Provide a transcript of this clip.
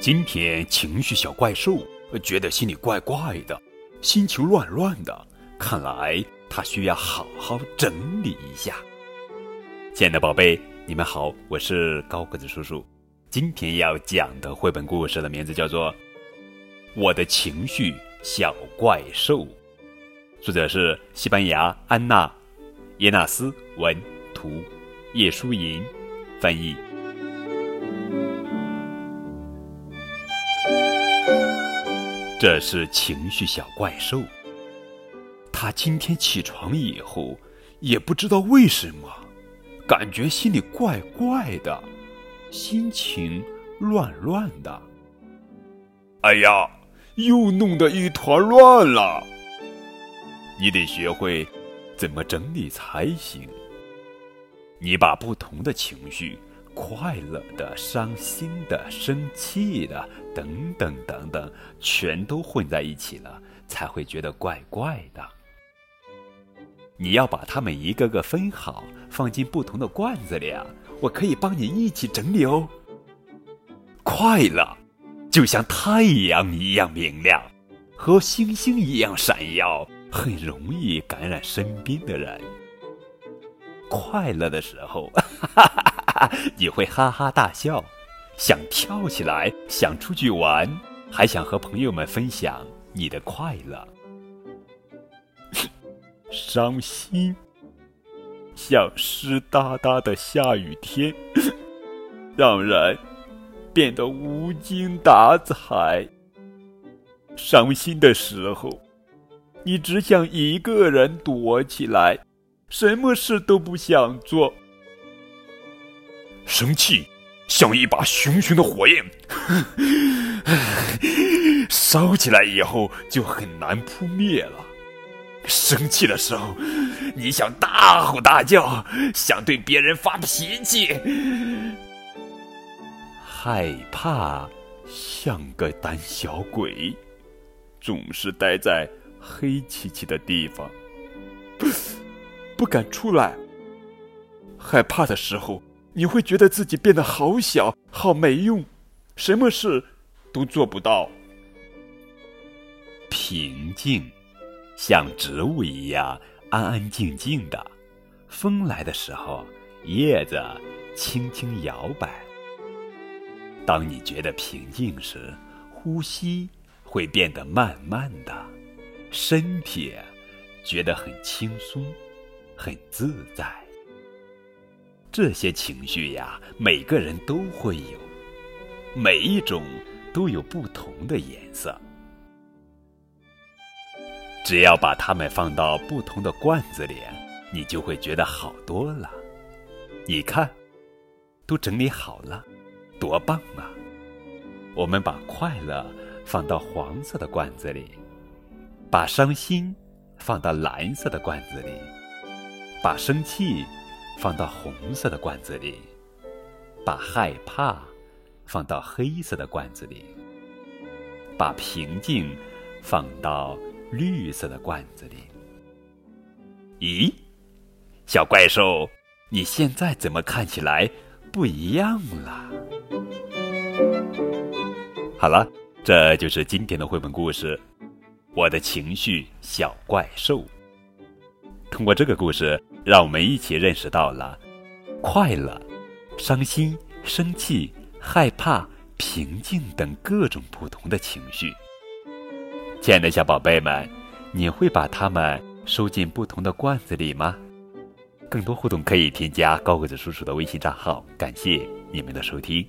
今天情绪小怪兽觉得心里怪怪的，心情乱乱的，看来他需要好好整理一下。亲爱的宝贝，你们好，我是高个子叔叔。今天要讲的绘本故事的名字叫做《我的情绪小怪兽》，作者是西班牙安娜·耶纳斯文图，叶舒莹翻译。这是情绪小怪兽。他今天起床以后，也不知道为什么，感觉心里怪怪的，心情乱乱的。哎呀，又弄得一团乱了！你得学会怎么整理才行。你把不同的情绪。快乐的、伤心的、生气的，等等等等，全都混在一起了，才会觉得怪怪的。你要把它们一个个分好，放进不同的罐子里啊！我可以帮你一起整理哦。快乐就像太阳一样明亮，和星星一样闪耀，很容易感染身边的人。快乐的时候，哈哈哈。你会哈哈大笑，想跳起来，想出去玩，还想和朋友们分享你的快乐。伤心，像湿哒哒的下雨天，让人变得无精打采。伤心的时候，你只想一个人躲起来，什么事都不想做。生气，像一把熊熊的火焰，烧起来以后就很难扑灭了。生气的时候，你想大吼大叫，想对别人发脾气。害怕，像个胆小鬼，总是待在黑漆漆的地方，不敢出来。害怕的时候。你会觉得自己变得好小、好没用，什么事都做不到。平静，像植物一样安安静静的。风来的时候，叶子轻轻摇摆。当你觉得平静时，呼吸会变得慢慢的，身体觉得很轻松、很自在。这些情绪呀，每个人都会有，每一种都有不同的颜色。只要把它们放到不同的罐子里，你就会觉得好多了。你看，都整理好了，多棒啊！我们把快乐放到黄色的罐子里，把伤心放到蓝色的罐子里，把生气。放到红色的罐子里，把害怕放到黑色的罐子里，把平静放到绿色的罐子里。咦，小怪兽，你现在怎么看起来不一样了？好了，这就是今天的绘本故事《我的情绪小怪兽》。通过这个故事。让我们一起认识到了快乐、伤心、生气、害怕、平静等各种不同的情绪。亲爱的小宝贝们，你会把它们收进不同的罐子里吗？更多互动可以添加高个子叔叔的微信账号。感谢你们的收听。